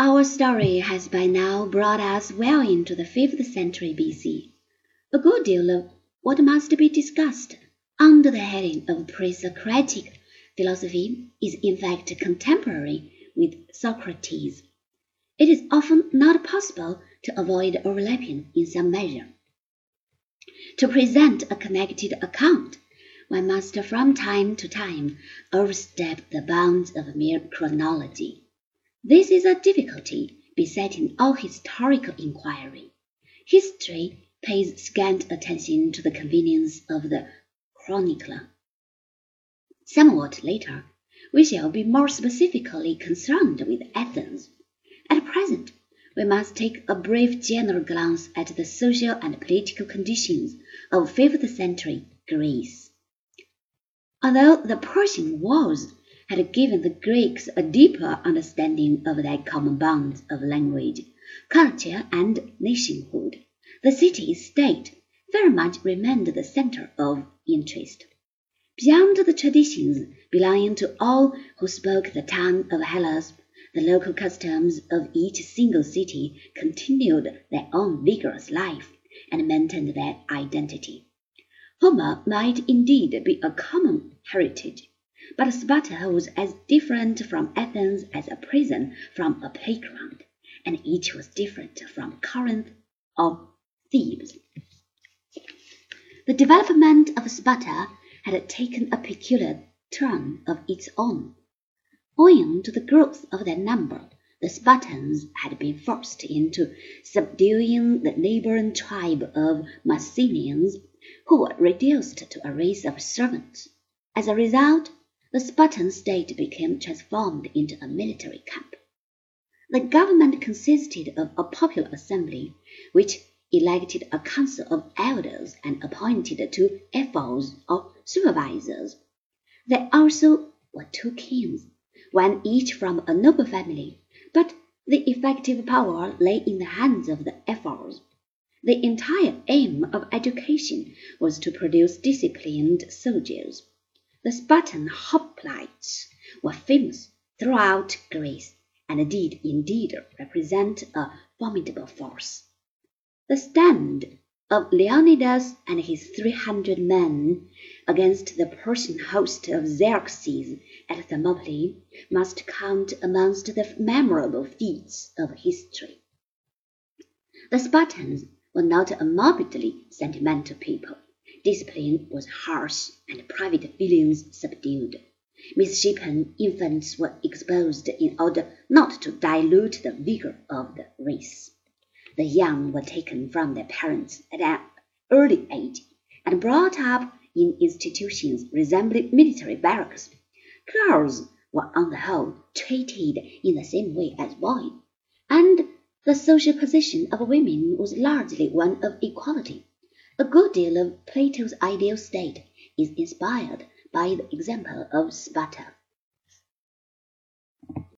Our story has by now brought us well into the fifth century BC. A good deal of what must be discussed under the heading of pre-Socratic philosophy is in fact contemporary with Socrates. It is often not possible to avoid overlapping in some measure. To present a connected account, one must from time to time overstep the bounds of mere chronology. This is a difficulty besetting all historical inquiry. History pays scant attention to the convenience of the chronicler. Somewhat later, we shall be more specifically concerned with Athens. At present, we must take a brief general glance at the social and political conditions of fifth century Greece. Although the Persian Wars had given the Greeks a deeper understanding of their common bonds of language, culture, and nationhood. The city-state very much remained the center of interest. Beyond the traditions belonging to all who spoke the tongue of Hellas, the local customs of each single city continued their own vigorous life and maintained their identity. Homer might indeed be a common heritage, but Sparta was as different from Athens as a prison from a playground, and each was different from Corinth or Thebes. The development of Sparta had taken a peculiar turn of its own. Owing to the growth of their number, the Spartans had been forced into subduing the neighboring tribe of Messenians, who were reduced to a race of servants. As a result, the Spartan state became transformed into a military camp. The government consisted of a popular assembly, which elected a council of elders and appointed two ephors or supervisors. There also were two kings, one each from a noble family, but the effective power lay in the hands of the ephors. The entire aim of education was to produce disciplined soldiers. The Spartan hoplites were famous throughout Greece, and did indeed represent a formidable force. The stand of Leonidas and his three hundred men against the Persian host of Xerxes at Thermopylae must count amongst the memorable feats of history. The Spartans were not a morbidly sentimental people. Discipline was harsh and private feelings subdued. Misshapen infants were exposed in order not to dilute the vigor of the race. The young were taken from their parents at an early age and brought up in institutions resembling military barracks. Girls were on the whole treated in the same way as boys, and the social position of women was largely one of equality. A good deal of Plato's ideal state is inspired by the example of Sparta.